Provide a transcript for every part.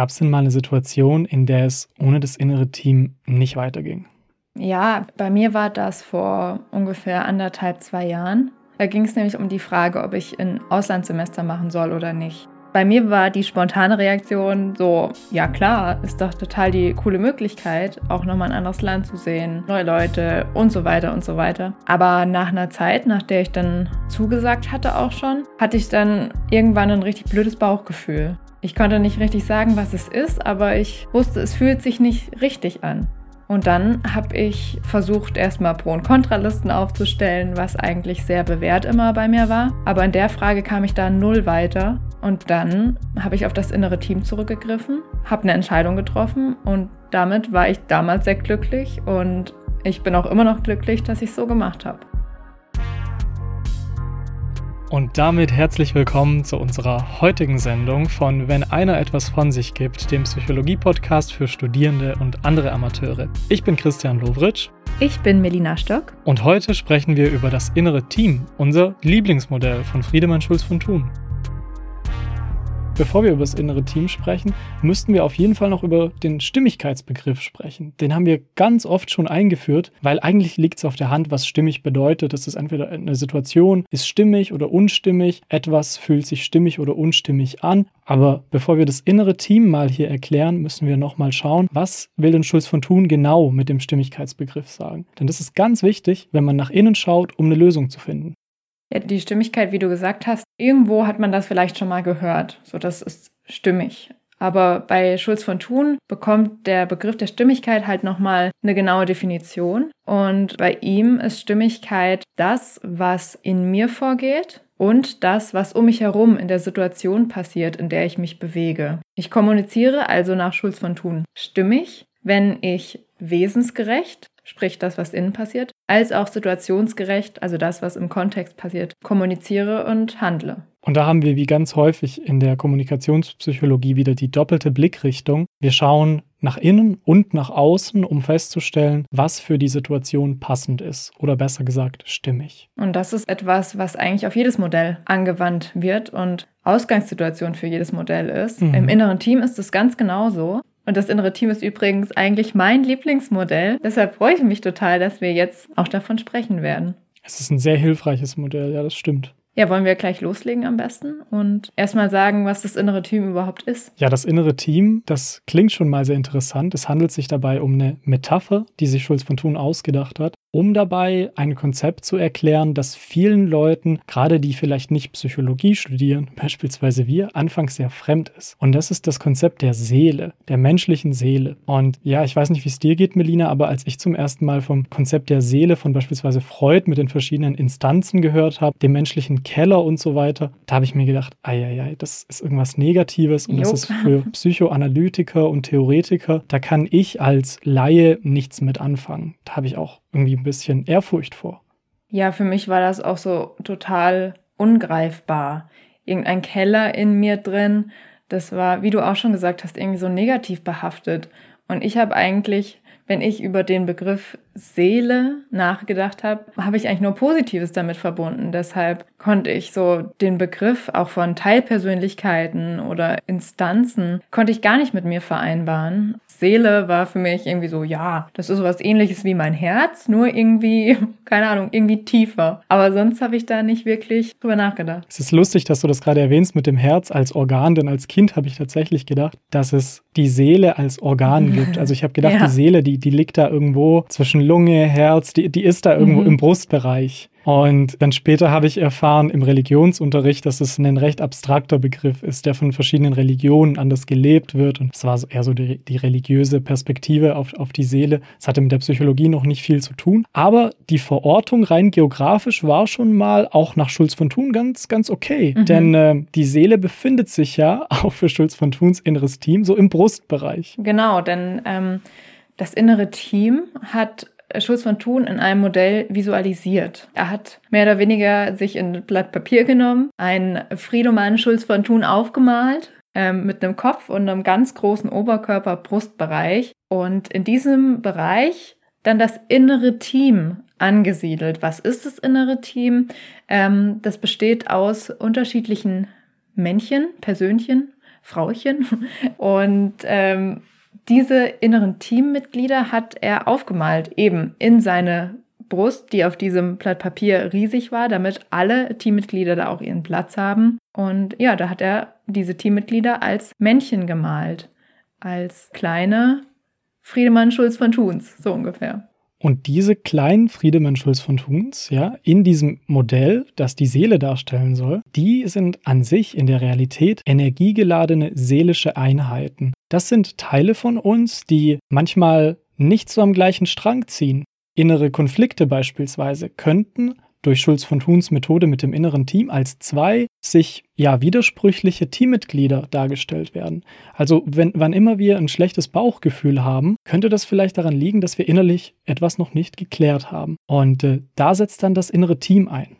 Gab es denn mal eine Situation, in der es ohne das innere Team nicht weiterging? Ja, bei mir war das vor ungefähr anderthalb, zwei Jahren. Da ging es nämlich um die Frage, ob ich ein Auslandssemester machen soll oder nicht. Bei mir war die spontane Reaktion so, ja klar, ist doch total die coole Möglichkeit, auch nochmal ein anderes Land zu sehen, neue Leute und so weiter und so weiter. Aber nach einer Zeit, nach der ich dann zugesagt hatte auch schon, hatte ich dann irgendwann ein richtig blödes Bauchgefühl. Ich konnte nicht richtig sagen, was es ist, aber ich wusste, es fühlt sich nicht richtig an. Und dann habe ich versucht, erstmal Pro- und Kontralisten aufzustellen, was eigentlich sehr bewährt immer bei mir war. Aber in der Frage kam ich da null weiter. Und dann habe ich auf das innere Team zurückgegriffen, habe eine Entscheidung getroffen und damit war ich damals sehr glücklich und ich bin auch immer noch glücklich, dass ich es so gemacht habe. Und damit herzlich willkommen zu unserer heutigen Sendung von Wenn einer etwas von sich gibt, dem Psychologie-Podcast für Studierende und andere Amateure. Ich bin Christian Lovritsch. Ich bin Melina Stock. Und heute sprechen wir über das innere Team, unser Lieblingsmodell von Friedemann Schulz von Thun. Bevor wir über das innere Team sprechen, müssten wir auf jeden Fall noch über den Stimmigkeitsbegriff sprechen. Den haben wir ganz oft schon eingeführt, weil eigentlich liegt es auf der Hand, was stimmig bedeutet. Das ist entweder eine Situation ist stimmig oder unstimmig, etwas fühlt sich stimmig oder unstimmig an. Aber bevor wir das innere Team mal hier erklären, müssen wir nochmal schauen, was will denn Schulz von Thun genau mit dem Stimmigkeitsbegriff sagen. Denn das ist ganz wichtig, wenn man nach innen schaut, um eine Lösung zu finden. Ja, die Stimmigkeit, wie du gesagt hast, irgendwo hat man das vielleicht schon mal gehört. So, das ist stimmig. Aber bei Schulz von Thun bekommt der Begriff der Stimmigkeit halt nochmal eine genaue Definition. Und bei ihm ist Stimmigkeit das, was in mir vorgeht und das, was um mich herum in der Situation passiert, in der ich mich bewege. Ich kommuniziere also nach Schulz von Thun stimmig, wenn ich wesensgerecht, sprich das, was innen passiert, als auch situationsgerecht, also das, was im Kontext passiert, kommuniziere und handle. Und da haben wir wie ganz häufig in der Kommunikationspsychologie wieder die doppelte Blickrichtung. Wir schauen nach innen und nach außen, um festzustellen, was für die Situation passend ist oder besser gesagt stimmig. Und das ist etwas, was eigentlich auf jedes Modell angewandt wird und Ausgangssituation für jedes Modell ist. Mhm. Im inneren Team ist es ganz genauso. Und das innere Team ist übrigens eigentlich mein Lieblingsmodell. Deshalb freue ich mich total, dass wir jetzt auch davon sprechen werden. Es ist ein sehr hilfreiches Modell, ja, das stimmt. Ja, wollen wir gleich loslegen am besten und erstmal sagen, was das innere Team überhaupt ist? Ja, das innere Team, das klingt schon mal sehr interessant. Es handelt sich dabei um eine Metapher, die sich Schulz von Thun ausgedacht hat, um dabei ein Konzept zu erklären, das vielen Leuten, gerade die vielleicht nicht Psychologie studieren, beispielsweise wir, anfangs sehr fremd ist. Und das ist das Konzept der Seele, der menschlichen Seele. Und ja, ich weiß nicht, wie es dir geht, Melina, aber als ich zum ersten Mal vom Konzept der Seele von beispielsweise Freud mit den verschiedenen Instanzen gehört habe, dem menschlichen Keller und so weiter. Da habe ich mir gedacht, ei, das ist irgendwas Negatives und jo. das ist für Psychoanalytiker und Theoretiker, da kann ich als Laie nichts mit anfangen. Da habe ich auch irgendwie ein bisschen Ehrfurcht vor. Ja, für mich war das auch so total ungreifbar. Irgendein Keller in mir drin, das war, wie du auch schon gesagt hast, irgendwie so negativ behaftet. Und ich habe eigentlich wenn ich über den Begriff Seele nachgedacht habe, habe ich eigentlich nur Positives damit verbunden. Deshalb konnte ich so den Begriff auch von Teilpersönlichkeiten oder Instanzen, konnte ich gar nicht mit mir vereinbaren. Seele war für mich irgendwie so, ja, das ist sowas ähnliches wie mein Herz, nur irgendwie, keine Ahnung, irgendwie tiefer. Aber sonst habe ich da nicht wirklich drüber nachgedacht. Es ist lustig, dass du das gerade erwähnst mit dem Herz als Organ, denn als Kind habe ich tatsächlich gedacht, dass es die Seele als Organ gibt. Also ich habe gedacht, ja. die Seele, die, die liegt da irgendwo zwischen Lunge, Herz, die, die ist da irgendwo mhm. im Brustbereich. Und dann später habe ich erfahren im Religionsunterricht, dass es ein recht abstrakter Begriff ist, der von verschiedenen Religionen anders gelebt wird. Und es war eher so die, die religiöse Perspektive auf, auf die Seele. Es hatte mit der Psychologie noch nicht viel zu tun. Aber die Verortung rein geografisch war schon mal auch nach Schulz von Thun ganz, ganz okay. Mhm. Denn äh, die Seele befindet sich ja auch für Schulz von Thuns inneres Team so im Brustbereich. Genau, denn ähm, das innere Team hat Schulz von Thun in einem Modell visualisiert. Er hat mehr oder weniger sich ein Blatt Papier genommen, einen Friedemann Schulz von Thun aufgemalt ähm, mit einem Kopf und einem ganz großen Oberkörper-Brustbereich und in diesem Bereich dann das innere Team angesiedelt. Was ist das innere Team? Ähm, das besteht aus unterschiedlichen Männchen, Persönchen, Frauchen. Und ähm, diese inneren Teammitglieder hat er aufgemalt, eben in seine Brust, die auf diesem Blatt Papier riesig war, damit alle Teammitglieder da auch ihren Platz haben. Und ja, da hat er diese Teammitglieder als Männchen gemalt, als kleine Friedemann Schulz von Thuns, so ungefähr. Und diese kleinen Friedemann Schulz von Thuns, ja, in diesem Modell, das die Seele darstellen soll, die sind an sich in der Realität energiegeladene seelische Einheiten. Das sind Teile von uns, die manchmal nicht so am gleichen Strang ziehen. Innere Konflikte beispielsweise könnten durch Schulz von Thuns Methode mit dem inneren Team als zwei sich ja widersprüchliche Teammitglieder dargestellt werden. Also wenn wann immer wir ein schlechtes Bauchgefühl haben, könnte das vielleicht daran liegen, dass wir innerlich etwas noch nicht geklärt haben. Und äh, da setzt dann das innere Team ein.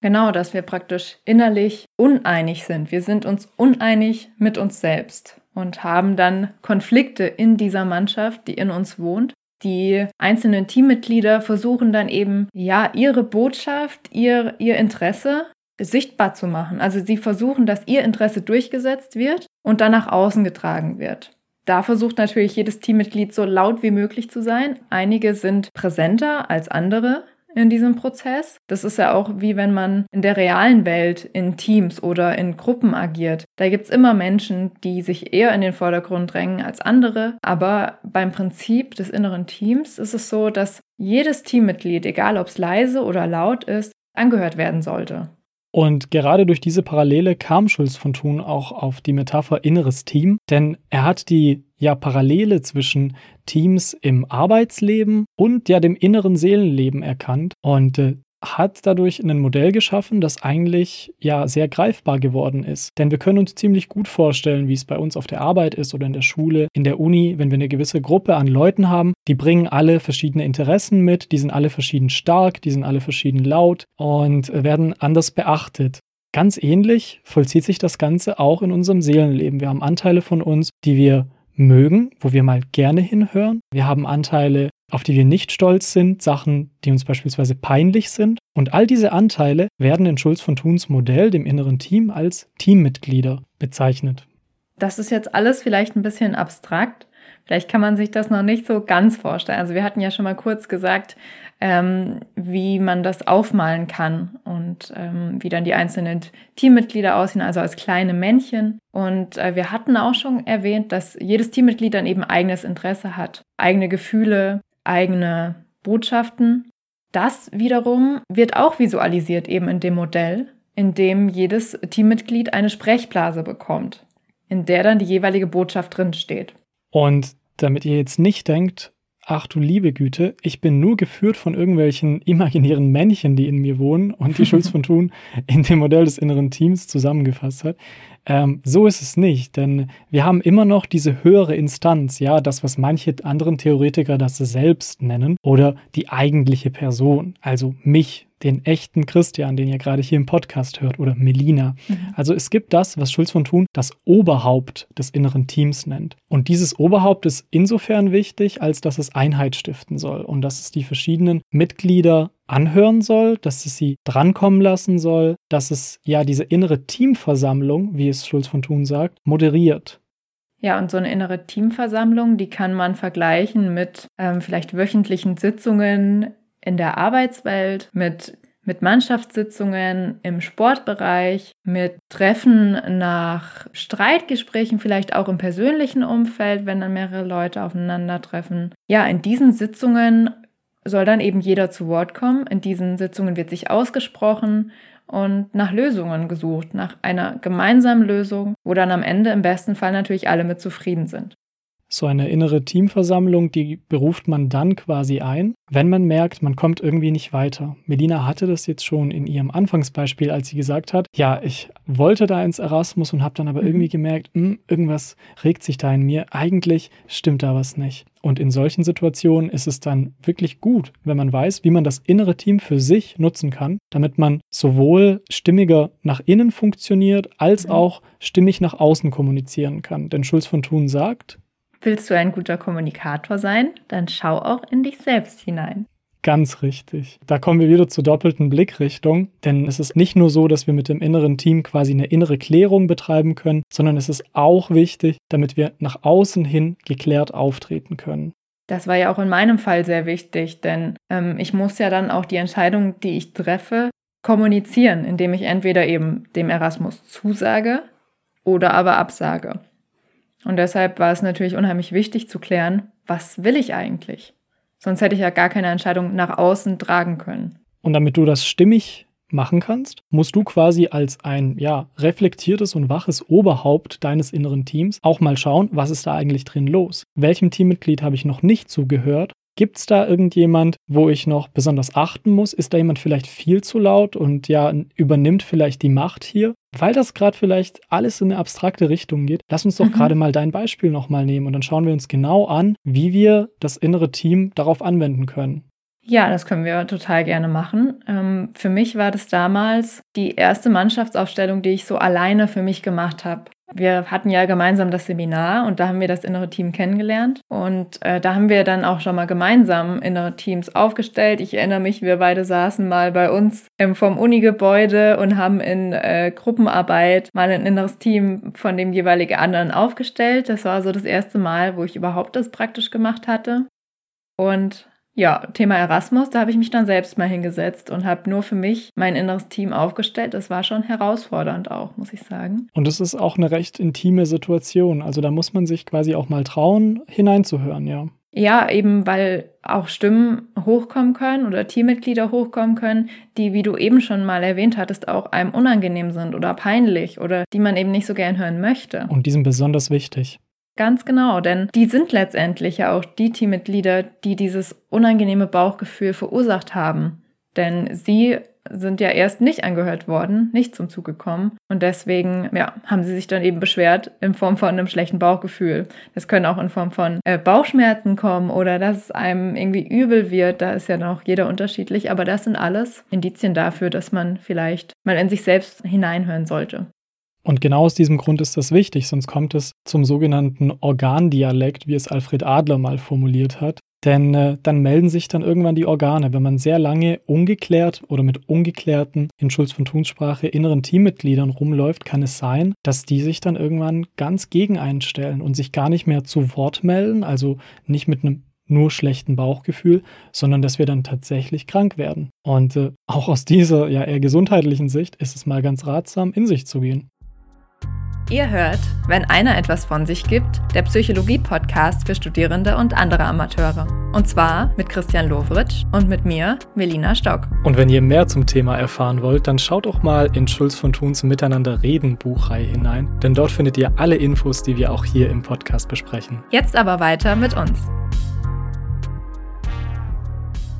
Genau, dass wir praktisch innerlich uneinig sind. Wir sind uns uneinig mit uns selbst und haben dann Konflikte in dieser Mannschaft, die in uns wohnt. Die einzelnen Teammitglieder versuchen dann eben, ja, ihre Botschaft, ihr, ihr Interesse sichtbar zu machen. Also sie versuchen, dass ihr Interesse durchgesetzt wird und dann nach außen getragen wird. Da versucht natürlich jedes Teammitglied so laut wie möglich zu sein. Einige sind präsenter als andere in diesem Prozess. Das ist ja auch wie wenn man in der realen Welt in Teams oder in Gruppen agiert. Da gibt es immer Menschen, die sich eher in den Vordergrund drängen als andere. Aber beim Prinzip des inneren Teams ist es so, dass jedes Teammitglied, egal ob es leise oder laut ist, angehört werden sollte. Und gerade durch diese Parallele kam Schulz von Thun auch auf die Metapher inneres Team, denn er hat die ja Parallele zwischen Teams im Arbeitsleben und ja dem inneren Seelenleben erkannt. Und äh, hat dadurch ein Modell geschaffen, das eigentlich ja sehr greifbar geworden ist. Denn wir können uns ziemlich gut vorstellen, wie es bei uns auf der Arbeit ist oder in der Schule, in der Uni, wenn wir eine gewisse Gruppe an Leuten haben, die bringen alle verschiedene Interessen mit, die sind alle verschieden stark, die sind alle verschieden laut und werden anders beachtet. Ganz ähnlich vollzieht sich das Ganze auch in unserem Seelenleben. Wir haben Anteile von uns, die wir mögen, wo wir mal gerne hinhören. Wir haben Anteile, auf die wir nicht stolz sind, Sachen, die uns beispielsweise peinlich sind. Und all diese Anteile werden in Schulz von Thuns Modell, dem inneren Team, als Teammitglieder bezeichnet. Das ist jetzt alles vielleicht ein bisschen abstrakt. Vielleicht kann man sich das noch nicht so ganz vorstellen. Also wir hatten ja schon mal kurz gesagt, ähm, wie man das aufmalen kann und ähm, wie dann die einzelnen Teammitglieder aussehen, also als kleine Männchen. Und äh, wir hatten auch schon erwähnt, dass jedes Teammitglied dann eben eigenes Interesse hat, eigene Gefühle, eigene Botschaften. Das wiederum wird auch visualisiert eben in dem Modell, in dem jedes Teammitglied eine Sprechblase bekommt, in der dann die jeweilige Botschaft drinsteht. Und damit ihr jetzt nicht denkt, ach du liebe Güte, ich bin nur geführt von irgendwelchen imaginären Männchen, die in mir wohnen und die Schulz von Thun in dem Modell des inneren Teams zusammengefasst hat. Ähm, so ist es nicht, denn wir haben immer noch diese höhere Instanz, ja, das, was manche anderen Theoretiker das Selbst nennen oder die eigentliche Person, also mich, den echten Christian, den ihr gerade hier im Podcast hört, oder Melina. Mhm. Also es gibt das, was Schulz von Thun das Oberhaupt des inneren Teams nennt. Und dieses Oberhaupt ist insofern wichtig, als dass es Einheit stiften soll und dass es die verschiedenen Mitglieder anhören soll, dass es sie drankommen lassen soll, dass es ja diese innere Teamversammlung, wie es Schulz von Thun sagt, moderiert. Ja, und so eine innere Teamversammlung, die kann man vergleichen mit ähm, vielleicht wöchentlichen Sitzungen in der Arbeitswelt, mit, mit Mannschaftssitzungen im Sportbereich, mit Treffen nach Streitgesprächen, vielleicht auch im persönlichen Umfeld, wenn dann mehrere Leute aufeinandertreffen. Ja, in diesen Sitzungen soll dann eben jeder zu Wort kommen. In diesen Sitzungen wird sich ausgesprochen und nach Lösungen gesucht, nach einer gemeinsamen Lösung, wo dann am Ende im besten Fall natürlich alle mit zufrieden sind. So eine innere Teamversammlung, die beruft man dann quasi ein, wenn man merkt, man kommt irgendwie nicht weiter. Melina hatte das jetzt schon in ihrem Anfangsbeispiel, als sie gesagt hat, ja, ich wollte da ins Erasmus und habe dann aber mhm. irgendwie gemerkt, mh, hm, irgendwas regt sich da in mir. Eigentlich stimmt da was nicht. Und in solchen Situationen ist es dann wirklich gut, wenn man weiß, wie man das innere Team für sich nutzen kann, damit man sowohl stimmiger nach innen funktioniert, als mhm. auch stimmig nach außen kommunizieren kann. Denn Schulz von Thun sagt, Willst du ein guter Kommunikator sein? Dann schau auch in dich selbst hinein. Ganz richtig. Da kommen wir wieder zur doppelten Blickrichtung, denn es ist nicht nur so, dass wir mit dem inneren Team quasi eine innere Klärung betreiben können, sondern es ist auch wichtig, damit wir nach außen hin geklärt auftreten können. Das war ja auch in meinem Fall sehr wichtig, denn ähm, ich muss ja dann auch die Entscheidung, die ich treffe, kommunizieren, indem ich entweder eben dem Erasmus zusage oder aber absage. Und deshalb war es natürlich unheimlich wichtig zu klären, was will ich eigentlich? Sonst hätte ich ja gar keine Entscheidung nach außen tragen können. Und damit du das stimmig machen kannst, musst du quasi als ein ja, reflektiertes und waches Oberhaupt deines inneren Teams auch mal schauen, was ist da eigentlich drin los? Welchem Teammitglied habe ich noch nicht zugehört Gibt es da irgendjemand, wo ich noch besonders achten muss? Ist da jemand vielleicht viel zu laut und ja, übernimmt vielleicht die Macht hier? Weil das gerade vielleicht alles in eine abstrakte Richtung geht, lass uns doch mhm. gerade mal dein Beispiel nochmal nehmen und dann schauen wir uns genau an, wie wir das innere Team darauf anwenden können. Ja, das können wir total gerne machen. Ähm, für mich war das damals die erste Mannschaftsaufstellung, die ich so alleine für mich gemacht habe. Wir hatten ja gemeinsam das Seminar und da haben wir das innere Team kennengelernt. Und äh, da haben wir dann auch schon mal gemeinsam innere Teams aufgestellt. Ich erinnere mich, wir beide saßen mal bei uns ähm, vom Uni-Gebäude und haben in äh, Gruppenarbeit mal ein inneres Team von dem jeweiligen anderen aufgestellt. Das war so das erste Mal, wo ich überhaupt das praktisch gemacht hatte. Und ja, Thema Erasmus, da habe ich mich dann selbst mal hingesetzt und habe nur für mich mein inneres Team aufgestellt. Das war schon herausfordernd auch, muss ich sagen. Und es ist auch eine recht intime Situation. Also da muss man sich quasi auch mal trauen, hineinzuhören, ja. Ja, eben weil auch Stimmen hochkommen können oder Teammitglieder hochkommen können, die, wie du eben schon mal erwähnt hattest, auch einem unangenehm sind oder peinlich oder die man eben nicht so gern hören möchte. Und die sind besonders wichtig. Ganz genau, denn die sind letztendlich ja auch die Teammitglieder, die dieses unangenehme Bauchgefühl verursacht haben. Denn sie sind ja erst nicht angehört worden, nicht zum Zug gekommen. Und deswegen ja, haben sie sich dann eben beschwert in Form von einem schlechten Bauchgefühl. Das können auch in Form von äh, Bauchschmerzen kommen oder dass es einem irgendwie übel wird. Da ist ja noch jeder unterschiedlich. Aber das sind alles Indizien dafür, dass man vielleicht mal in sich selbst hineinhören sollte. Und genau aus diesem Grund ist das wichtig, sonst kommt es zum sogenannten Organdialekt, wie es Alfred Adler mal formuliert hat. Denn äh, dann melden sich dann irgendwann die Organe. Wenn man sehr lange ungeklärt oder mit ungeklärten, in Schulz von Thuns Sprache, inneren Teammitgliedern rumläuft, kann es sein, dass die sich dann irgendwann ganz gegen einstellen und sich gar nicht mehr zu Wort melden, also nicht mit einem nur schlechten Bauchgefühl, sondern dass wir dann tatsächlich krank werden. Und äh, auch aus dieser ja eher gesundheitlichen Sicht ist es mal ganz ratsam, in sich zu gehen. Ihr hört, wenn einer etwas von sich gibt, der Psychologie-Podcast für Studierende und andere Amateure. Und zwar mit Christian Lovritsch und mit mir, Melina Stock. Und wenn ihr mehr zum Thema erfahren wollt, dann schaut auch mal in Schulz von Thuns Miteinander reden Buchreihe hinein, denn dort findet ihr alle Infos, die wir auch hier im Podcast besprechen. Jetzt aber weiter mit uns.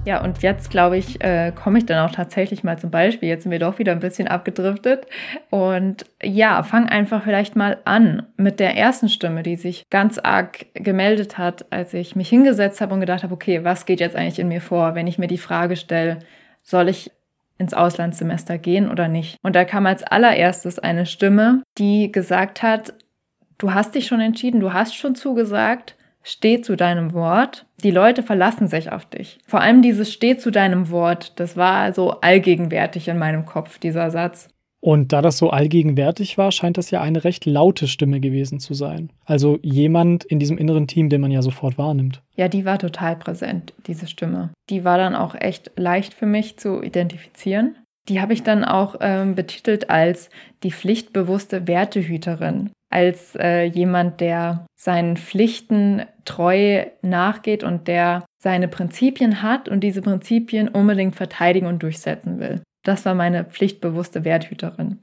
Ja, und jetzt glaube ich, äh, komme ich dann auch tatsächlich mal zum Beispiel. Jetzt sind wir doch wieder ein bisschen abgedriftet. Und ja, fang einfach vielleicht mal an mit der ersten Stimme, die sich ganz arg gemeldet hat, als ich mich hingesetzt habe und gedacht habe, okay, was geht jetzt eigentlich in mir vor, wenn ich mir die Frage stelle, soll ich ins Auslandssemester gehen oder nicht? Und da kam als allererstes eine Stimme, die gesagt hat, du hast dich schon entschieden, du hast schon zugesagt, steh zu deinem Wort. Die Leute verlassen sich auf dich. Vor allem dieses steh zu deinem Wort, das war so allgegenwärtig in meinem Kopf, dieser Satz. Und da das so allgegenwärtig war, scheint das ja eine recht laute Stimme gewesen zu sein. Also jemand in diesem inneren Team, den man ja sofort wahrnimmt. Ja, die war total präsent, diese Stimme. Die war dann auch echt leicht für mich zu identifizieren. Die habe ich dann auch ähm, betitelt als die pflichtbewusste Wertehüterin als äh, jemand, der seinen Pflichten treu nachgeht und der seine Prinzipien hat und diese Prinzipien unbedingt verteidigen und durchsetzen will. Das war meine pflichtbewusste Werthüterin.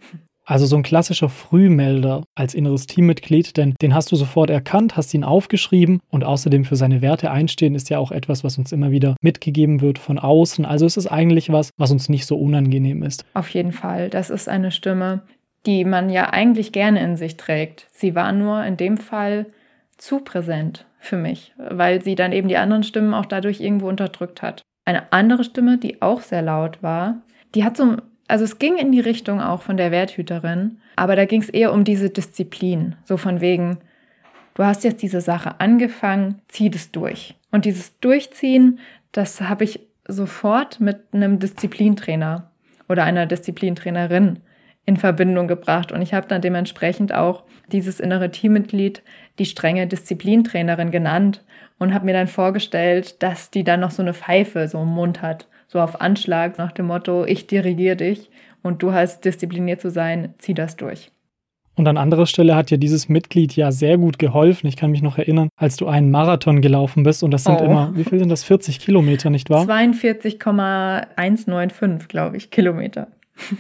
Also so ein klassischer Frühmelder als inneres Teammitglied, denn den hast du sofort erkannt, hast ihn aufgeschrieben und außerdem für seine Werte einstehen ist ja auch etwas, was uns immer wieder mitgegeben wird von außen. Also es ist eigentlich was, was uns nicht so unangenehm ist. Auf jeden Fall, das ist eine Stimme, die man ja eigentlich gerne in sich trägt. Sie war nur in dem Fall zu präsent für mich, weil sie dann eben die anderen Stimmen auch dadurch irgendwo unterdrückt hat. Eine andere Stimme, die auch sehr laut war, die hat so, also es ging in die Richtung auch von der Werthüterin, aber da ging es eher um diese Disziplin, so von wegen, du hast jetzt diese Sache angefangen, zieh das durch. Und dieses Durchziehen, das habe ich sofort mit einem Disziplintrainer oder einer Disziplintrainerin in Verbindung gebracht. Und ich habe dann dementsprechend auch dieses innere Teammitglied die strenge Disziplintrainerin genannt und habe mir dann vorgestellt, dass die dann noch so eine Pfeife so im Mund hat, so auf Anschlag nach dem Motto, ich dirigiere dich und du hast diszipliniert zu sein, zieh das durch. Und an anderer Stelle hat ja dieses Mitglied ja sehr gut geholfen. Ich kann mich noch erinnern, als du einen Marathon gelaufen bist und das sind oh. immer, wie viel sind das? 40 Kilometer, nicht wahr? 42,195, glaube ich, Kilometer.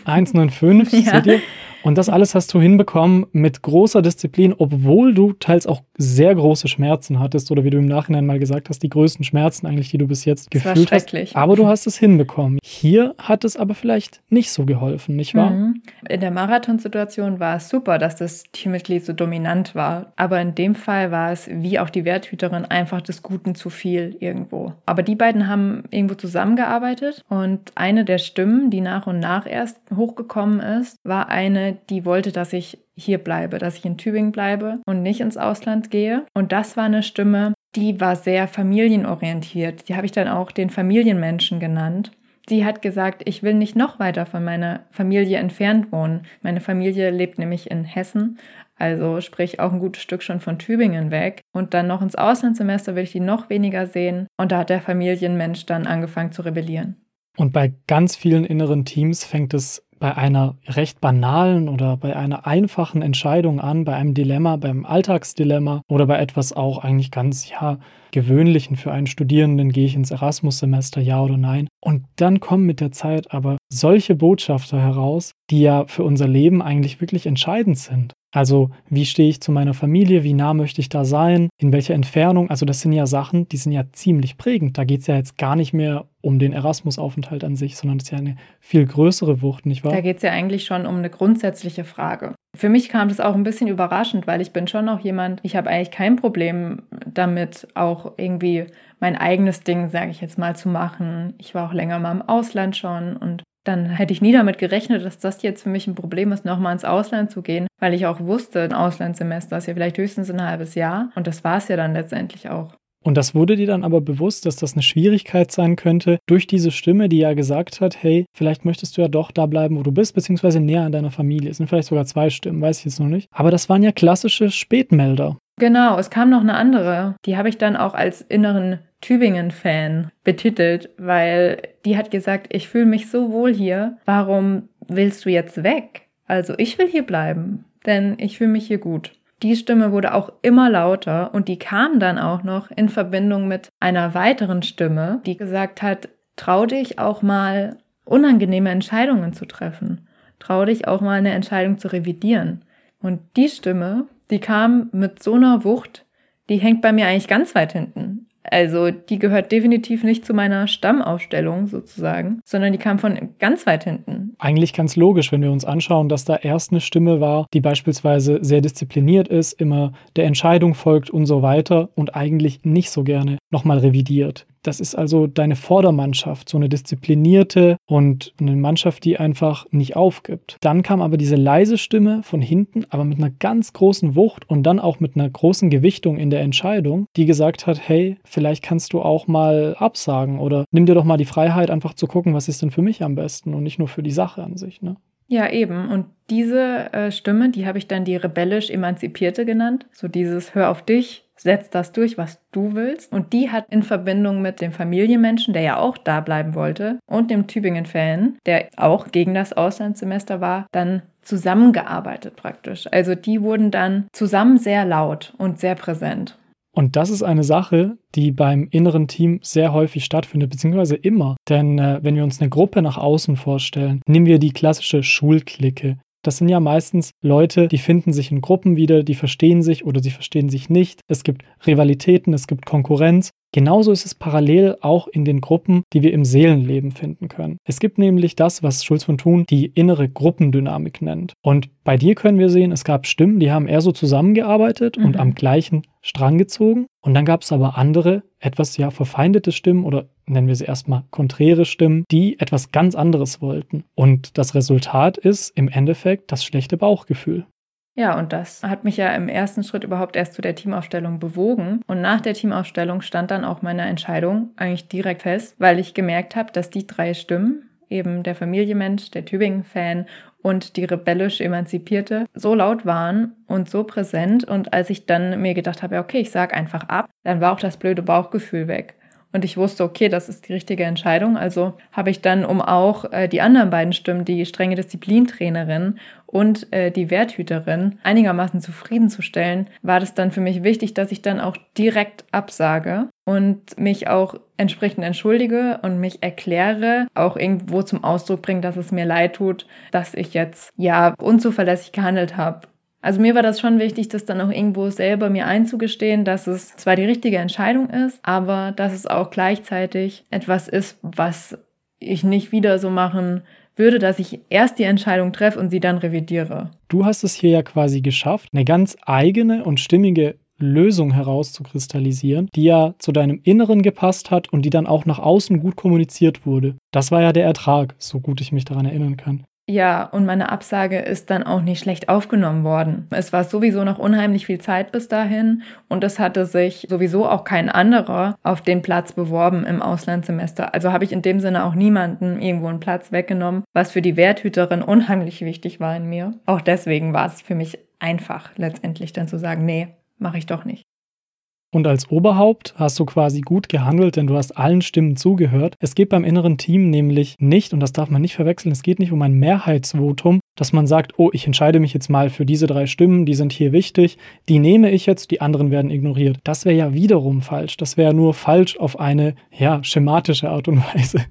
1,95, ja. seht ihr? Und das alles hast du hinbekommen mit großer Disziplin, obwohl du teils auch sehr große Schmerzen hattest oder wie du im Nachhinein mal gesagt hast, die größten Schmerzen eigentlich, die du bis jetzt das gefühlt hast. Aber du hast es hinbekommen. Hier hat es aber vielleicht nicht so geholfen, nicht wahr? Mhm. In der Marathonsituation war es super, dass das Teammitglied so dominant war. Aber in dem Fall war es, wie auch die Werthüterin, einfach des Guten zu viel irgendwo. Aber die beiden haben irgendwo zusammengearbeitet und eine der Stimmen, die nach und nach erst hochgekommen ist, war eine, die wollte, dass ich hier bleibe, dass ich in Tübingen bleibe und nicht ins Ausland gehe. Und das war eine Stimme, die war sehr familienorientiert. Die habe ich dann auch den Familienmenschen genannt. Sie hat gesagt, ich will nicht noch weiter von meiner Familie entfernt wohnen. Meine Familie lebt nämlich in Hessen, also sprich auch ein gutes Stück schon von Tübingen weg. Und dann noch ins Auslandssemester will ich die noch weniger sehen. Und da hat der Familienmensch dann angefangen zu rebellieren. Und bei ganz vielen inneren Teams fängt es bei einer recht banalen oder bei einer einfachen Entscheidung an, bei einem Dilemma, beim Alltagsdilemma oder bei etwas auch eigentlich ganz, ja, gewöhnlichen für einen Studierenden, gehe ich ins Erasmus-Semester, ja oder nein. Und dann kommen mit der Zeit aber solche Botschafter heraus, die ja für unser Leben eigentlich wirklich entscheidend sind. Also wie stehe ich zu meiner Familie, wie nah möchte ich da sein, in welcher Entfernung. Also das sind ja Sachen, die sind ja ziemlich prägend. Da geht es ja jetzt gar nicht mehr um den Erasmus-Aufenthalt an sich, sondern es ist ja eine viel größere Wucht, nicht wahr? Da geht es ja eigentlich schon um eine grundsätzliche Frage. Für mich kam das auch ein bisschen überraschend, weil ich bin schon noch jemand, ich habe eigentlich kein Problem damit, auch irgendwie mein eigenes Ding, sage ich jetzt mal, zu machen. Ich war auch länger mal im Ausland schon und dann hätte ich nie damit gerechnet, dass das jetzt für mich ein Problem ist, nochmal ins Ausland zu gehen, weil ich auch wusste, ein Auslandssemester ist ja vielleicht höchstens ein halbes Jahr und das war es ja dann letztendlich auch. Und das wurde dir dann aber bewusst, dass das eine Schwierigkeit sein könnte, durch diese Stimme, die ja gesagt hat, hey, vielleicht möchtest du ja doch da bleiben, wo du bist, beziehungsweise näher an deiner Familie. Es sind vielleicht sogar zwei Stimmen, weiß ich jetzt noch nicht. Aber das waren ja klassische Spätmelder. Genau, es kam noch eine andere. Die habe ich dann auch als inneren Tübingen-Fan betitelt, weil die hat gesagt, ich fühle mich so wohl hier. Warum willst du jetzt weg? Also ich will hier bleiben, denn ich fühle mich hier gut. Die Stimme wurde auch immer lauter und die kam dann auch noch in Verbindung mit einer weiteren Stimme, die gesagt hat, trau dich auch mal unangenehme Entscheidungen zu treffen. Trau dich auch mal eine Entscheidung zu revidieren. Und die Stimme die kam mit so einer Wucht, die hängt bei mir eigentlich ganz weit hinten. Also die gehört definitiv nicht zu meiner Stammausstellung sozusagen, sondern die kam von ganz weit hinten. Eigentlich ganz logisch, wenn wir uns anschauen, dass da erst eine Stimme war, die beispielsweise sehr diszipliniert ist, immer der Entscheidung folgt und so weiter und eigentlich nicht so gerne nochmal revidiert. Das ist also deine Vordermannschaft, so eine disziplinierte und eine Mannschaft, die einfach nicht aufgibt. Dann kam aber diese leise Stimme von hinten, aber mit einer ganz großen Wucht und dann auch mit einer großen Gewichtung in der Entscheidung, die gesagt hat, hey, vielleicht kannst du auch mal absagen oder nimm dir doch mal die Freiheit, einfach zu gucken, was ist denn für mich am besten und nicht nur für die Sache an sich. Ne? Ja, eben. Und diese äh, Stimme, die habe ich dann die rebellisch Emanzipierte genannt. So dieses Hör auf dich, setz das durch, was du willst. Und die hat in Verbindung mit dem Familienmenschen, der ja auch da bleiben wollte, und dem Tübingen-Fan, der auch gegen das Auslandssemester war, dann zusammengearbeitet praktisch. Also die wurden dann zusammen sehr laut und sehr präsent. Und das ist eine Sache, die beim inneren Team sehr häufig stattfindet, beziehungsweise immer. Denn äh, wenn wir uns eine Gruppe nach außen vorstellen, nehmen wir die klassische Schulklicke. Das sind ja meistens Leute, die finden sich in Gruppen wieder, die verstehen sich oder sie verstehen sich nicht. Es gibt Rivalitäten, es gibt Konkurrenz. Genauso ist es parallel auch in den Gruppen, die wir im Seelenleben finden können. Es gibt nämlich das, was Schulz von Thun die innere Gruppendynamik nennt. Und bei dir können wir sehen, es gab Stimmen, die haben eher so zusammengearbeitet mhm. und am gleichen Strang gezogen. Und dann gab es aber andere, etwas ja verfeindete Stimmen oder nennen wir sie erstmal konträre Stimmen, die etwas ganz anderes wollten. Und das Resultat ist im Endeffekt das schlechte Bauchgefühl. Ja, und das hat mich ja im ersten Schritt überhaupt erst zu der Teamaufstellung bewogen. Und nach der Teamaufstellung stand dann auch meine Entscheidung eigentlich direkt fest, weil ich gemerkt habe, dass die drei Stimmen, eben der Familienmensch, der Tübingen-Fan und die rebellisch Emanzipierte so laut waren und so präsent. Und als ich dann mir gedacht habe, okay, ich sag einfach ab, dann war auch das blöde Bauchgefühl weg. Und ich wusste, okay, das ist die richtige Entscheidung. Also habe ich dann, um auch äh, die anderen beiden Stimmen, die strenge Disziplintrainerin und äh, die Werthüterin, einigermaßen zufriedenzustellen, war das dann für mich wichtig, dass ich dann auch direkt absage und mich auch entsprechend entschuldige und mich erkläre, auch irgendwo zum Ausdruck bringe, dass es mir leid tut, dass ich jetzt ja unzuverlässig gehandelt habe also mir war das schon wichtig, das dann auch irgendwo selber mir einzugestehen, dass es zwar die richtige Entscheidung ist, aber dass es auch gleichzeitig etwas ist, was ich nicht wieder so machen würde, dass ich erst die Entscheidung treffe und sie dann revidiere. Du hast es hier ja quasi geschafft, eine ganz eigene und stimmige Lösung herauszukristallisieren, die ja zu deinem Inneren gepasst hat und die dann auch nach außen gut kommuniziert wurde. Das war ja der Ertrag, so gut ich mich daran erinnern kann. Ja, und meine Absage ist dann auch nicht schlecht aufgenommen worden. Es war sowieso noch unheimlich viel Zeit bis dahin und es hatte sich sowieso auch kein anderer auf den Platz beworben im Auslandssemester. Also habe ich in dem Sinne auch niemanden irgendwo einen Platz weggenommen, was für die Werthüterin unheimlich wichtig war in mir. Auch deswegen war es für mich einfach letztendlich dann zu sagen, nee, mache ich doch nicht. Und als Oberhaupt hast du quasi gut gehandelt, denn du hast allen Stimmen zugehört. Es geht beim inneren Team nämlich nicht, und das darf man nicht verwechseln, es geht nicht um ein Mehrheitsvotum, dass man sagt, oh, ich entscheide mich jetzt mal für diese drei Stimmen, die sind hier wichtig, die nehme ich jetzt, die anderen werden ignoriert. Das wäre ja wiederum falsch. Das wäre nur falsch auf eine, ja, schematische Art und Weise.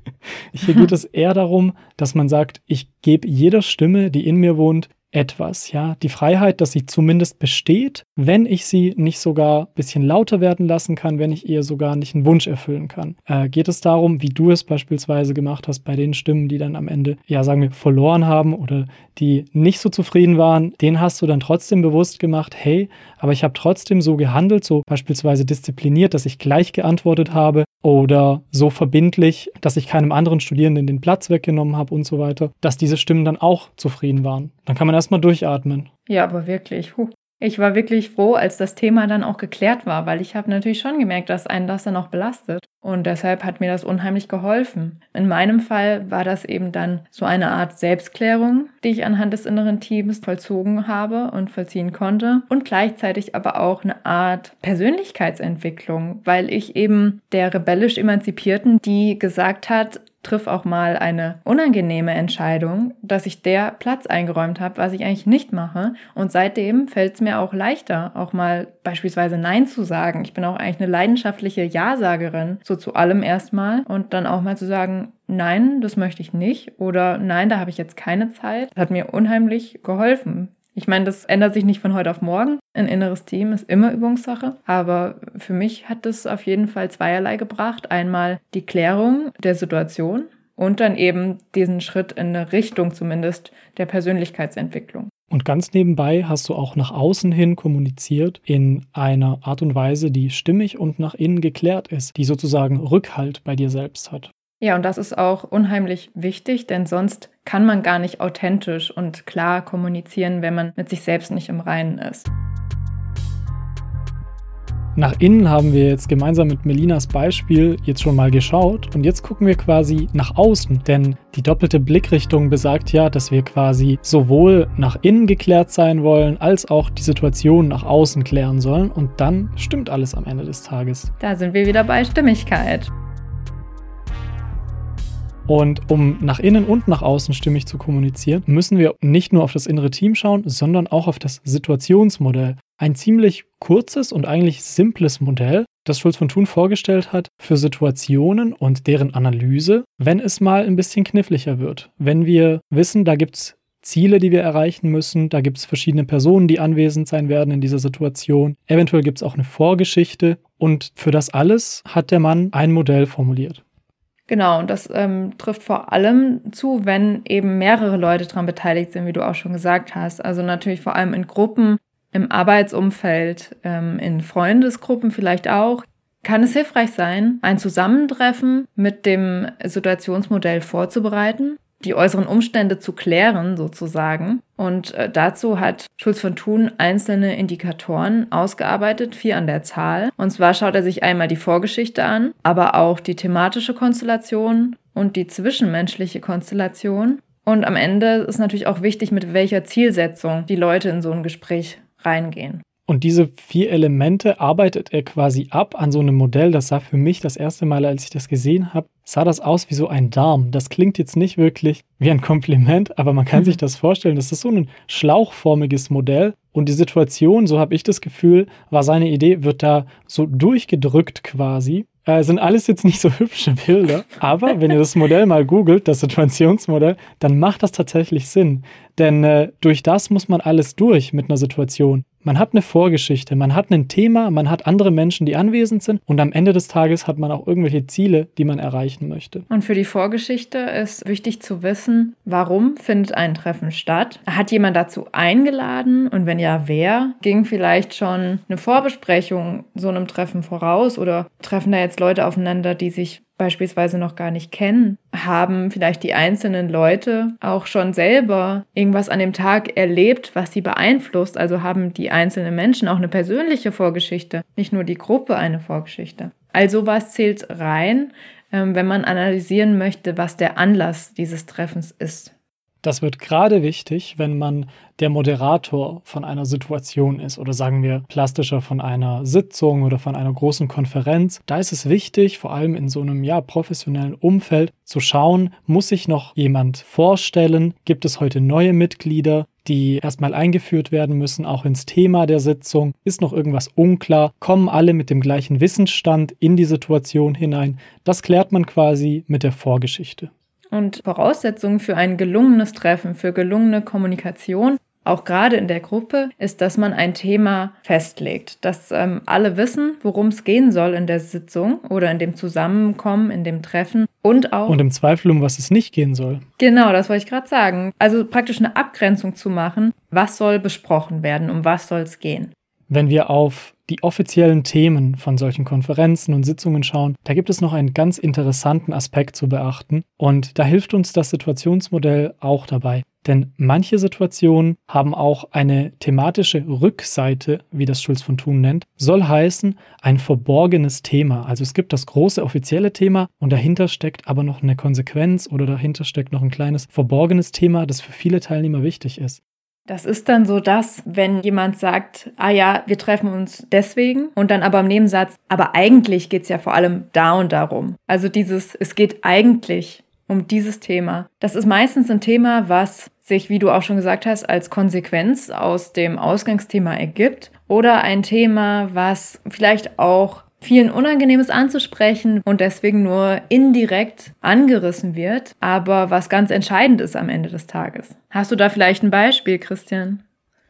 Hier geht es eher darum, dass man sagt, ich gebe jeder Stimme, die in mir wohnt, etwas, ja, die Freiheit, dass sie zumindest besteht, wenn ich sie nicht sogar ein bisschen lauter werden lassen kann, wenn ich ihr sogar nicht einen Wunsch erfüllen kann. Äh, geht es darum, wie du es beispielsweise gemacht hast bei den Stimmen, die dann am Ende, ja, sagen wir, verloren haben oder die nicht so zufrieden waren, den hast du dann trotzdem bewusst gemacht, hey, aber ich habe trotzdem so gehandelt, so beispielsweise diszipliniert, dass ich gleich geantwortet habe oder so verbindlich, dass ich keinem anderen Studierenden den Platz weggenommen habe und so weiter, dass diese Stimmen dann auch zufrieden waren. Dann kann man erstmal durchatmen. Ja, aber wirklich. Huh. Ich war wirklich froh, als das Thema dann auch geklärt war, weil ich habe natürlich schon gemerkt, dass einen das dann auch belastet. Und deshalb hat mir das unheimlich geholfen. In meinem Fall war das eben dann so eine Art Selbstklärung, die ich anhand des inneren Teams vollzogen habe und vollziehen konnte. Und gleichzeitig aber auch eine Art Persönlichkeitsentwicklung, weil ich eben der rebellisch Emanzipierten, die gesagt hat, triff auch mal eine unangenehme Entscheidung, dass ich der Platz eingeräumt habe, was ich eigentlich nicht mache. Und seitdem fällt es mir auch leichter, auch mal beispielsweise Nein zu sagen. Ich bin auch eigentlich eine leidenschaftliche Ja-Sagerin, so zu allem erstmal. Und dann auch mal zu sagen, nein, das möchte ich nicht. Oder nein, da habe ich jetzt keine Zeit. Das hat mir unheimlich geholfen. Ich meine, das ändert sich nicht von heute auf morgen. Ein inneres Team ist immer Übungssache. Aber für mich hat das auf jeden Fall zweierlei gebracht. Einmal die Klärung der Situation und dann eben diesen Schritt in eine Richtung zumindest der Persönlichkeitsentwicklung. Und ganz nebenbei hast du auch nach außen hin kommuniziert in einer Art und Weise, die stimmig und nach innen geklärt ist, die sozusagen Rückhalt bei dir selbst hat. Ja, und das ist auch unheimlich wichtig, denn sonst kann man gar nicht authentisch und klar kommunizieren, wenn man mit sich selbst nicht im Reinen ist. Nach innen haben wir jetzt gemeinsam mit Melinas Beispiel jetzt schon mal geschaut und jetzt gucken wir quasi nach außen, denn die doppelte Blickrichtung besagt ja, dass wir quasi sowohl nach innen geklärt sein wollen, als auch die Situation nach außen klären sollen und dann stimmt alles am Ende des Tages. Da sind wir wieder bei Stimmigkeit. Und um nach innen und nach außen stimmig zu kommunizieren, müssen wir nicht nur auf das innere Team schauen, sondern auch auf das Situationsmodell. Ein ziemlich kurzes und eigentlich simples Modell, das Schulz von Thun vorgestellt hat für Situationen und deren Analyse, wenn es mal ein bisschen kniffliger wird. Wenn wir wissen, da gibt es Ziele, die wir erreichen müssen. Da gibt es verschiedene Personen, die anwesend sein werden in dieser Situation. Eventuell gibt es auch eine Vorgeschichte. Und für das alles hat der Mann ein Modell formuliert. Genau, und das ähm, trifft vor allem zu, wenn eben mehrere Leute daran beteiligt sind, wie du auch schon gesagt hast. Also natürlich vor allem in Gruppen, im Arbeitsumfeld, ähm, in Freundesgruppen vielleicht auch. Kann es hilfreich sein, ein Zusammentreffen mit dem Situationsmodell vorzubereiten, die äußeren Umstände zu klären, sozusagen. Und äh, dazu hat Schulz von Thun einzelne Indikatoren ausgearbeitet, vier an der Zahl. Und zwar schaut er sich einmal die Vorgeschichte an, aber auch die thematische Konstellation und die zwischenmenschliche Konstellation. Und am Ende ist natürlich auch wichtig, mit welcher Zielsetzung die Leute in so ein Gespräch reingehen. Und diese vier Elemente arbeitet er quasi ab an so einem Modell. Das sah für mich das erste Mal, als ich das gesehen habe, sah das aus wie so ein Darm. Das klingt jetzt nicht wirklich wie ein Kompliment, aber man kann sich das vorstellen. Das ist so ein schlauchformiges Modell. Und die Situation, so habe ich das Gefühl, war seine Idee, wird da so durchgedrückt quasi. Äh, sind alles jetzt nicht so hübsche Bilder, aber wenn ihr das Modell mal googelt, das Situationsmodell, dann macht das tatsächlich Sinn. Denn äh, durch das muss man alles durch mit einer Situation. Man hat eine Vorgeschichte, man hat ein Thema, man hat andere Menschen, die anwesend sind und am Ende des Tages hat man auch irgendwelche Ziele, die man erreichen möchte. Und für die Vorgeschichte ist wichtig zu wissen, warum findet ein Treffen statt? Hat jemand dazu eingeladen und wenn ja, wer? Ging vielleicht schon eine Vorbesprechung so einem Treffen voraus oder treffen da jetzt Leute aufeinander, die sich beispielsweise noch gar nicht kennen, haben vielleicht die einzelnen Leute auch schon selber irgendwas an dem Tag erlebt, was sie beeinflusst. Also haben die einzelnen Menschen auch eine persönliche Vorgeschichte, nicht nur die Gruppe eine Vorgeschichte. Also was zählt rein, ähm, wenn man analysieren möchte, was der Anlass dieses Treffens ist. Das wird gerade wichtig, wenn man der Moderator von einer Situation ist oder sagen wir plastischer von einer Sitzung oder von einer großen Konferenz. Da ist es wichtig, vor allem in so einem ja professionellen Umfeld zu schauen, muss sich noch jemand vorstellen? Gibt es heute neue Mitglieder? die erstmal eingeführt werden müssen, auch ins Thema der Sitzung. Ist noch irgendwas unklar? Kommen alle mit dem gleichen Wissensstand in die Situation hinein? Das klärt man quasi mit der Vorgeschichte. Und Voraussetzung für ein gelungenes Treffen, für gelungene Kommunikation, auch gerade in der Gruppe, ist, dass man ein Thema festlegt, dass ähm, alle wissen, worum es gehen soll in der Sitzung oder in dem Zusammenkommen, in dem Treffen und auch. Und im Zweifel, um was es nicht gehen soll. Genau, das wollte ich gerade sagen. Also praktisch eine Abgrenzung zu machen, was soll besprochen werden, um was soll es gehen. Wenn wir auf die offiziellen Themen von solchen Konferenzen und Sitzungen schauen, da gibt es noch einen ganz interessanten Aspekt zu beachten und da hilft uns das Situationsmodell auch dabei. Denn manche Situationen haben auch eine thematische Rückseite, wie das Schulz von Thun nennt, soll heißen ein verborgenes Thema. Also es gibt das große offizielle Thema und dahinter steckt aber noch eine Konsequenz oder dahinter steckt noch ein kleines verborgenes Thema, das für viele Teilnehmer wichtig ist. Das ist dann so das, wenn jemand sagt, ah ja, wir treffen uns deswegen und dann aber im Nebensatz, aber eigentlich geht es ja vor allem da und darum. Also dieses, es geht eigentlich um dieses Thema. Das ist meistens ein Thema, was sich, wie du auch schon gesagt hast, als Konsequenz aus dem Ausgangsthema ergibt oder ein Thema, was vielleicht auch vielen Unangenehmes anzusprechen und deswegen nur indirekt angerissen wird, aber was ganz entscheidend ist am Ende des Tages. Hast du da vielleicht ein Beispiel, Christian?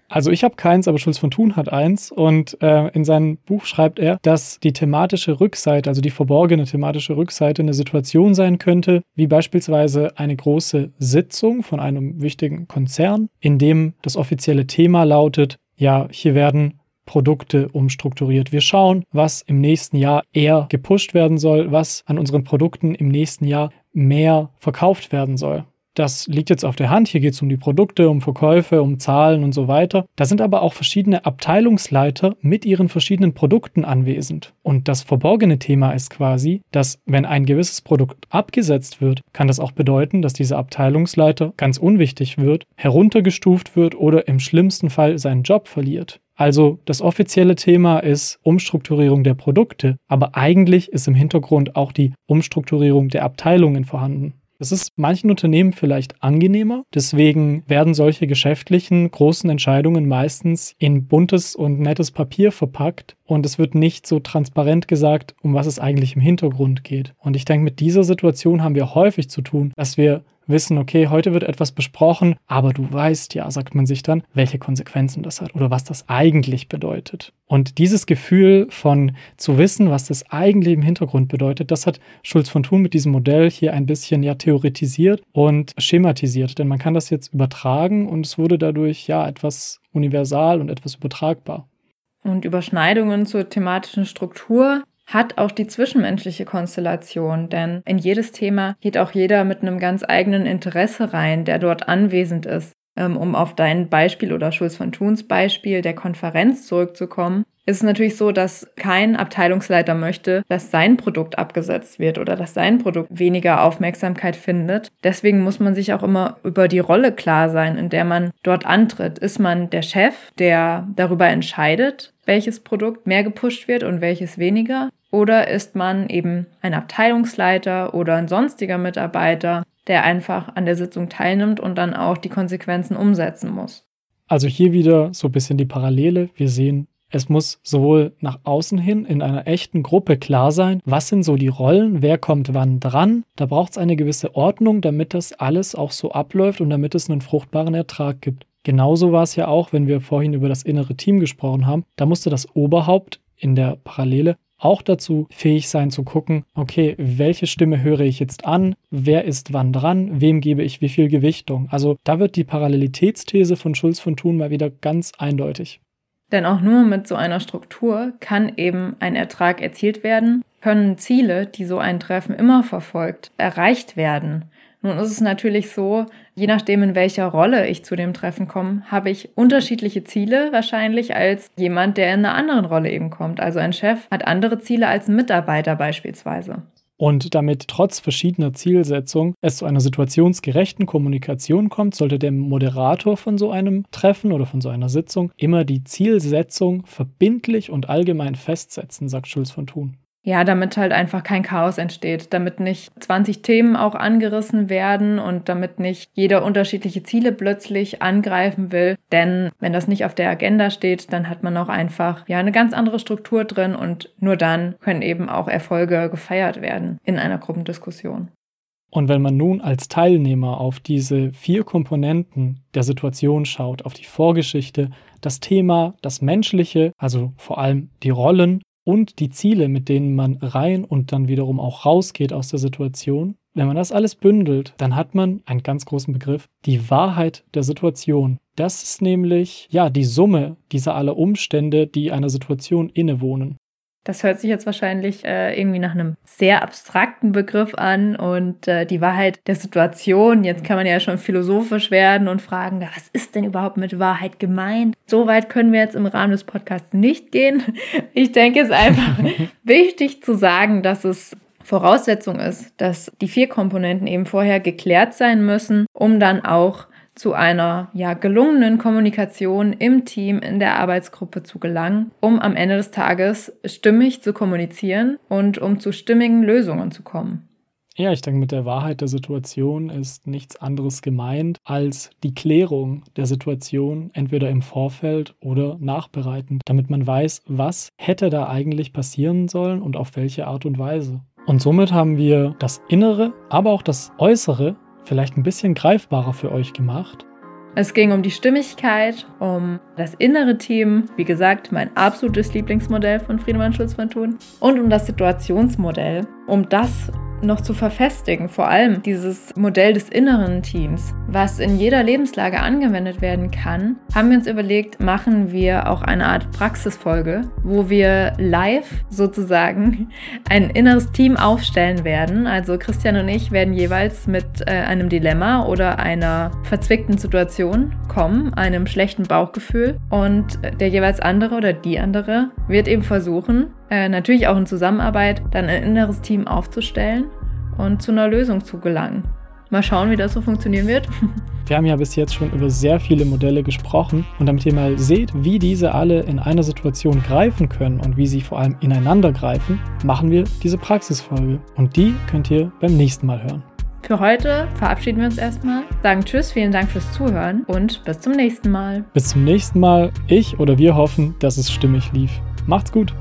Also ich habe keins, aber Schulz von Thun hat eins und äh, in seinem Buch schreibt er, dass die thematische Rückseite, also die verborgene thematische Rückseite eine Situation sein könnte, wie beispielsweise eine große Sitzung von einem wichtigen Konzern, in dem das offizielle Thema lautet, ja, hier werden Produkte umstrukturiert. Wir schauen, was im nächsten Jahr eher gepusht werden soll, was an unseren Produkten im nächsten Jahr mehr verkauft werden soll. Das liegt jetzt auf der Hand. Hier geht es um die Produkte, um Verkäufe, um Zahlen und so weiter. Da sind aber auch verschiedene Abteilungsleiter mit ihren verschiedenen Produkten anwesend. Und das verborgene Thema ist quasi, dass wenn ein gewisses Produkt abgesetzt wird, kann das auch bedeuten, dass dieser Abteilungsleiter ganz unwichtig wird, heruntergestuft wird oder im schlimmsten Fall seinen Job verliert. Also das offizielle Thema ist Umstrukturierung der Produkte, aber eigentlich ist im Hintergrund auch die Umstrukturierung der Abteilungen vorhanden. Das ist manchen Unternehmen vielleicht angenehmer. Deswegen werden solche geschäftlichen großen Entscheidungen meistens in buntes und nettes Papier verpackt und es wird nicht so transparent gesagt, um was es eigentlich im Hintergrund geht. Und ich denke, mit dieser Situation haben wir häufig zu tun, dass wir wissen, okay, heute wird etwas besprochen, aber du weißt ja, sagt man sich dann, welche Konsequenzen das hat oder was das eigentlich bedeutet. Und dieses Gefühl von zu wissen, was das eigentlich im Hintergrund bedeutet, das hat Schulz von Thun mit diesem Modell hier ein bisschen ja theoretisiert und schematisiert, denn man kann das jetzt übertragen und es wurde dadurch ja etwas universal und etwas übertragbar. Und Überschneidungen zur thematischen Struktur hat auch die zwischenmenschliche Konstellation, denn in jedes Thema geht auch jeder mit einem ganz eigenen Interesse rein, der dort anwesend ist. Ähm, um auf dein Beispiel oder Schulz von Thuns Beispiel der Konferenz zurückzukommen, ist natürlich so, dass kein Abteilungsleiter möchte, dass sein Produkt abgesetzt wird oder dass sein Produkt weniger Aufmerksamkeit findet. Deswegen muss man sich auch immer über die Rolle klar sein, in der man dort antritt. Ist man der Chef, der darüber entscheidet, welches Produkt mehr gepusht wird und welches weniger? Oder ist man eben ein Abteilungsleiter oder ein sonstiger Mitarbeiter, der einfach an der Sitzung teilnimmt und dann auch die Konsequenzen umsetzen muss? Also hier wieder so ein bisschen die Parallele. Wir sehen, es muss sowohl nach außen hin in einer echten Gruppe klar sein, was sind so die Rollen, wer kommt wann dran. Da braucht es eine gewisse Ordnung, damit das alles auch so abläuft und damit es einen fruchtbaren Ertrag gibt. Genauso war es ja auch, wenn wir vorhin über das innere Team gesprochen haben. Da musste das Oberhaupt in der Parallele auch dazu fähig sein zu gucken, okay, welche Stimme höre ich jetzt an, wer ist wann dran, wem gebe ich wie viel Gewichtung. Also da wird die Parallelitätsthese von Schulz von Thun mal wieder ganz eindeutig. Denn auch nur mit so einer Struktur kann eben ein Ertrag erzielt werden, können Ziele, die so ein Treffen immer verfolgt, erreicht werden. Nun ist es natürlich so, je nachdem, in welcher Rolle ich zu dem Treffen komme, habe ich unterschiedliche Ziele wahrscheinlich als jemand, der in einer anderen Rolle eben kommt. Also ein Chef hat andere Ziele als ein Mitarbeiter beispielsweise. Und damit trotz verschiedener Zielsetzungen es zu einer situationsgerechten Kommunikation kommt, sollte der Moderator von so einem Treffen oder von so einer Sitzung immer die Zielsetzung verbindlich und allgemein festsetzen, sagt Schulz von Thun. Ja, damit halt einfach kein Chaos entsteht, damit nicht 20 Themen auch angerissen werden und damit nicht jeder unterschiedliche Ziele plötzlich angreifen will. Denn wenn das nicht auf der Agenda steht, dann hat man auch einfach ja eine ganz andere Struktur drin und nur dann können eben auch Erfolge gefeiert werden in einer Gruppendiskussion. Und wenn man nun als Teilnehmer auf diese vier Komponenten der Situation schaut, auf die Vorgeschichte, das Thema, das Menschliche, also vor allem die Rollen und die Ziele, mit denen man rein und dann wiederum auch rausgeht aus der Situation, wenn man das alles bündelt, dann hat man einen ganz großen Begriff, die Wahrheit der Situation. Das ist nämlich ja die Summe dieser aller Umstände, die einer Situation innewohnen. Das hört sich jetzt wahrscheinlich äh, irgendwie nach einem sehr abstrakten Begriff an und äh, die Wahrheit der Situation. Jetzt kann man ja schon philosophisch werden und fragen, was ist denn überhaupt mit Wahrheit gemeint? So weit können wir jetzt im Rahmen des Podcasts nicht gehen. Ich denke, es ist einfach wichtig zu sagen, dass es Voraussetzung ist, dass die vier Komponenten eben vorher geklärt sein müssen, um dann auch zu einer ja, gelungenen Kommunikation im Team, in der Arbeitsgruppe zu gelangen, um am Ende des Tages stimmig zu kommunizieren und um zu stimmigen Lösungen zu kommen. Ja, ich denke, mit der Wahrheit der Situation ist nichts anderes gemeint als die Klärung der Situation, entweder im Vorfeld oder nachbereitend, damit man weiß, was hätte da eigentlich passieren sollen und auf welche Art und Weise. Und somit haben wir das Innere, aber auch das Äußere vielleicht ein bisschen greifbarer für euch gemacht. Es ging um die Stimmigkeit, um das innere Team, wie gesagt, mein absolutes Lieblingsmodell von Friedemann Schulz von Thun, und um das Situationsmodell, um das noch zu verfestigen. Vor allem dieses Modell des inneren Teams, was in jeder Lebenslage angewendet werden kann, haben wir uns überlegt, machen wir auch eine Art Praxisfolge, wo wir live sozusagen ein inneres Team aufstellen werden. Also Christian und ich werden jeweils mit äh, einem Dilemma oder einer verzwickten Situation kommen, einem schlechten Bauchgefühl und der jeweils andere oder die andere wird eben versuchen, äh, natürlich auch in Zusammenarbeit, dann ein inneres Team aufzustellen und zu einer Lösung zu gelangen. Mal schauen, wie das so funktionieren wird. Wir haben ja bis jetzt schon über sehr viele Modelle gesprochen und damit ihr mal seht, wie diese alle in einer Situation greifen können und wie sie vor allem ineinander greifen, machen wir diese Praxisfolge und die könnt ihr beim nächsten Mal hören. Für heute verabschieden wir uns erstmal, sagen Tschüss, vielen Dank fürs Zuhören und bis zum nächsten Mal. Bis zum nächsten Mal. Ich oder wir hoffen, dass es stimmig lief. Macht's gut.